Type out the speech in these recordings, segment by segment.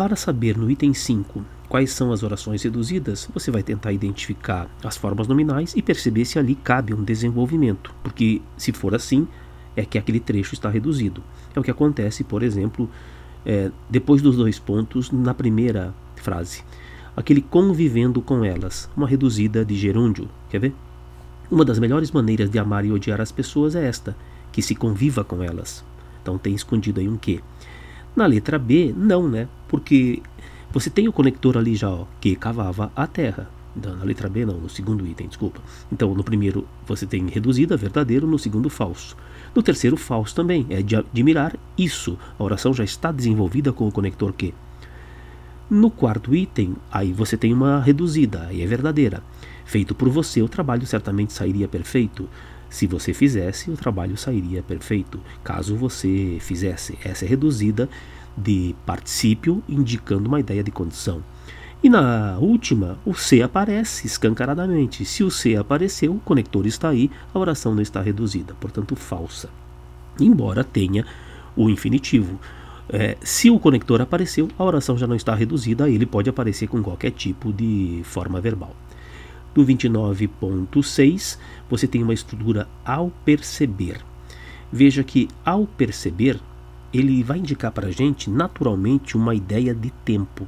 para saber no item 5 quais são as orações reduzidas, você vai tentar identificar as formas nominais e perceber se ali cabe um desenvolvimento, porque se for assim, é que aquele trecho está reduzido. É o que acontece, por exemplo, é, depois dos dois pontos na primeira frase. Aquele convivendo com elas, uma reduzida de gerúndio. Quer ver? Uma das melhores maneiras de amar e odiar as pessoas é esta, que se conviva com elas. Então tem escondido aí um quê. Na letra B, não, né? Porque você tem o conector ali já, ó, que cavava a terra. Na letra B, não, no segundo item, desculpa. Então, no primeiro você tem reduzida, verdadeiro, no segundo, falso. No terceiro, falso também, é de admirar isso. A oração já está desenvolvida com o conector que. No quarto item, aí você tem uma reduzida, aí é verdadeira. Feito por você, o trabalho certamente sairia perfeito. Se você fizesse, o trabalho sairia perfeito. Caso você fizesse, essa é reduzida de particípio, indicando uma ideia de condição. E na última, o C aparece escancaradamente. Se o C apareceu, o conector está aí, a oração não está reduzida, portanto, falsa. Embora tenha o infinitivo. É, se o conector apareceu, a oração já não está reduzida, ele pode aparecer com qualquer tipo de forma verbal. No 29.6, você tem uma estrutura ao perceber. Veja que ao perceber, ele vai indicar para a gente naturalmente uma ideia de tempo.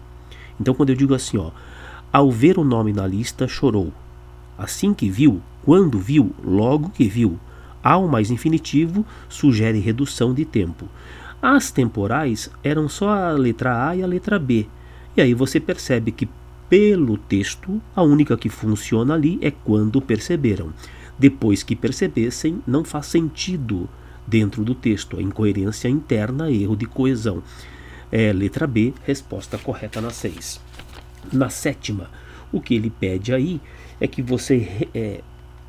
Então, quando eu digo assim, ó, ao ver o nome na lista, chorou. Assim que viu, quando viu, logo que viu. Ao mais infinitivo sugere redução de tempo. As temporais eram só a letra A e a letra B. E aí você percebe que, pelo texto, a única que funciona ali é quando perceberam. Depois que percebessem, não faz sentido dentro do texto. A incoerência interna, erro de coesão. É, letra B, resposta correta na 6. Na sétima, o que ele pede aí é que você é,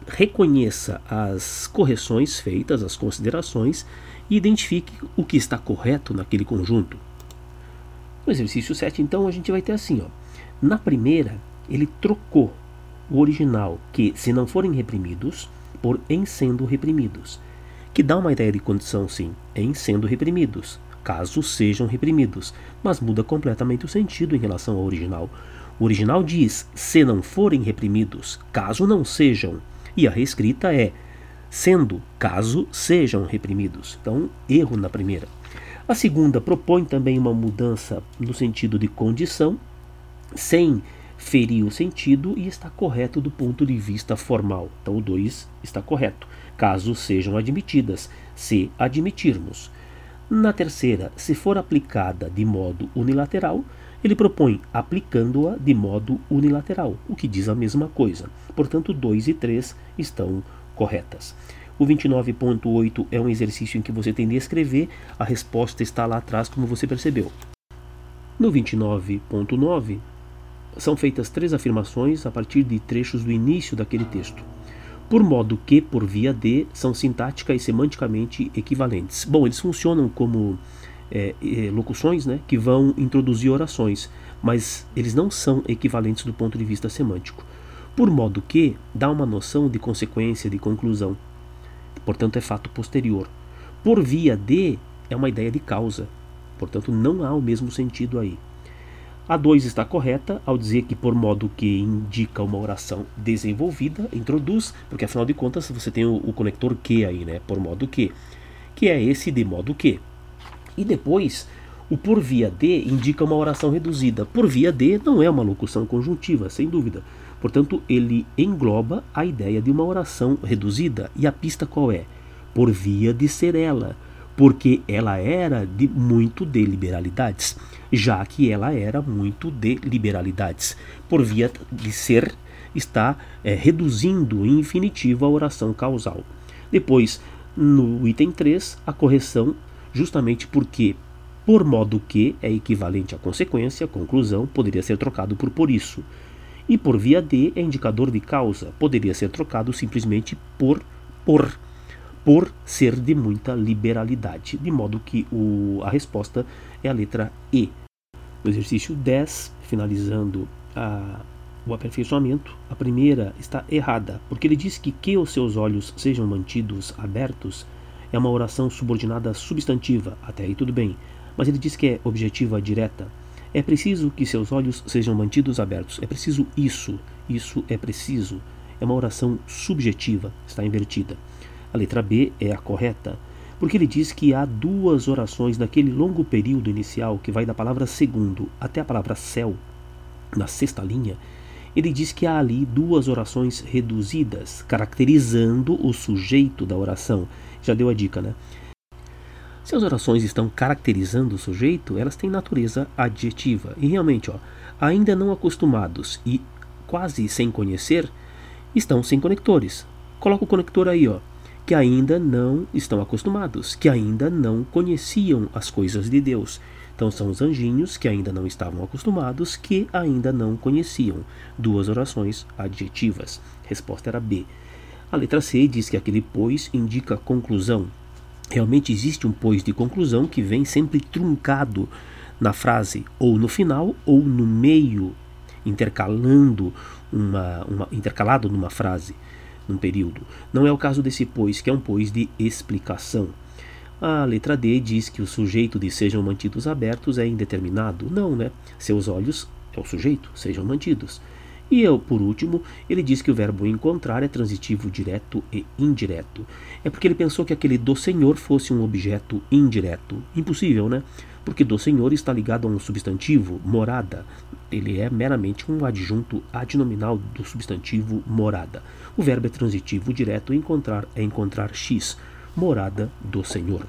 reconheça as correções feitas, as considerações, e identifique o que está correto naquele conjunto. No exercício 7, então, a gente vai ter assim: ó. Na primeira, ele trocou o original, que se não forem reprimidos, por em sendo reprimidos que dá uma ideia de condição, sim, em sendo reprimidos, caso sejam reprimidos, mas muda completamente o sentido em relação ao original. O original diz se não forem reprimidos, caso não sejam, e a reescrita é sendo, caso sejam reprimidos. Então, erro na primeira. A segunda propõe também uma mudança no sentido de condição, sem ferir o sentido e está correto do ponto de vista formal. Então, o 2 está correto caso sejam admitidas, se admitirmos. Na terceira, se for aplicada de modo unilateral, ele propõe aplicando-a de modo unilateral, o que diz a mesma coisa. Portanto, 2 e 3 estão corretas. O 29.8 é um exercício em que você tem de escrever, a resposta está lá atrás, como você percebeu. No 29.9, são feitas três afirmações a partir de trechos do início daquele texto por modo que, por via de, são sintática e semanticamente equivalentes. Bom, eles funcionam como é, é, locuções né, que vão introduzir orações, mas eles não são equivalentes do ponto de vista semântico. Por modo que, dá uma noção de consequência, de conclusão. Portanto, é fato posterior. Por via de, é uma ideia de causa. Portanto, não há o mesmo sentido aí. A 2 está correta ao dizer que, por modo que indica uma oração desenvolvida, introduz, porque afinal de contas você tem o, o conector que aí, né? Por modo que, que é esse de modo que. E depois, o por via de indica uma oração reduzida. Por via de não é uma locução conjuntiva, sem dúvida. Portanto, ele engloba a ideia de uma oração reduzida. E a pista qual é? Por via de ser ela porque ela era de muito de liberalidades, já que ela era muito de liberalidades. Por via de ser, está é, reduzindo em infinitivo a oração causal. Depois, no item 3, a correção, justamente porque por modo que é equivalente à consequência, conclusão, poderia ser trocado por por isso. E por via de é indicador de causa, poderia ser trocado simplesmente por por por ser de muita liberalidade, de modo que o, a resposta é a letra E. No exercício 10, finalizando a, o aperfeiçoamento, a primeira está errada, porque ele diz que que os seus olhos sejam mantidos abertos é uma oração subordinada substantiva, até aí tudo bem, mas ele diz que é objetiva direta. É preciso que seus olhos sejam mantidos abertos. É preciso isso. Isso é preciso. É uma oração subjetiva, está invertida. A letra B é a correta, porque ele diz que há duas orações naquele longo período inicial que vai da palavra segundo até a palavra céu, na sexta linha. Ele diz que há ali duas orações reduzidas, caracterizando o sujeito da oração. Já deu a dica, né? Se as orações estão caracterizando o sujeito, elas têm natureza adjetiva. E realmente, ó, ainda não acostumados e quase sem conhecer, estão sem conectores. Coloca o conector aí, ó, que ainda não estão acostumados, que ainda não conheciam as coisas de Deus. Então são os anjinhos que ainda não estavam acostumados, que ainda não conheciam. Duas orações adjetivas. Resposta era B. A letra C diz que aquele pois indica conclusão, Realmente existe um pois de conclusão que vem sempre truncado na frase, ou no final, ou no meio, intercalando uma, uma, intercalado numa frase, num período. Não é o caso desse pois, que é um pois de explicação. A letra D diz que o sujeito de sejam mantidos abertos é indeterminado. Não, né? Seus olhos é o sujeito, sejam mantidos. E eu, por último, ele diz que o verbo encontrar é transitivo direto e indireto. É porque ele pensou que aquele do Senhor fosse um objeto indireto. Impossível, né? Porque do Senhor está ligado a um substantivo, morada. Ele é meramente um adjunto adnominal do substantivo morada. O verbo é transitivo direto, encontrar é encontrar X, morada do Senhor.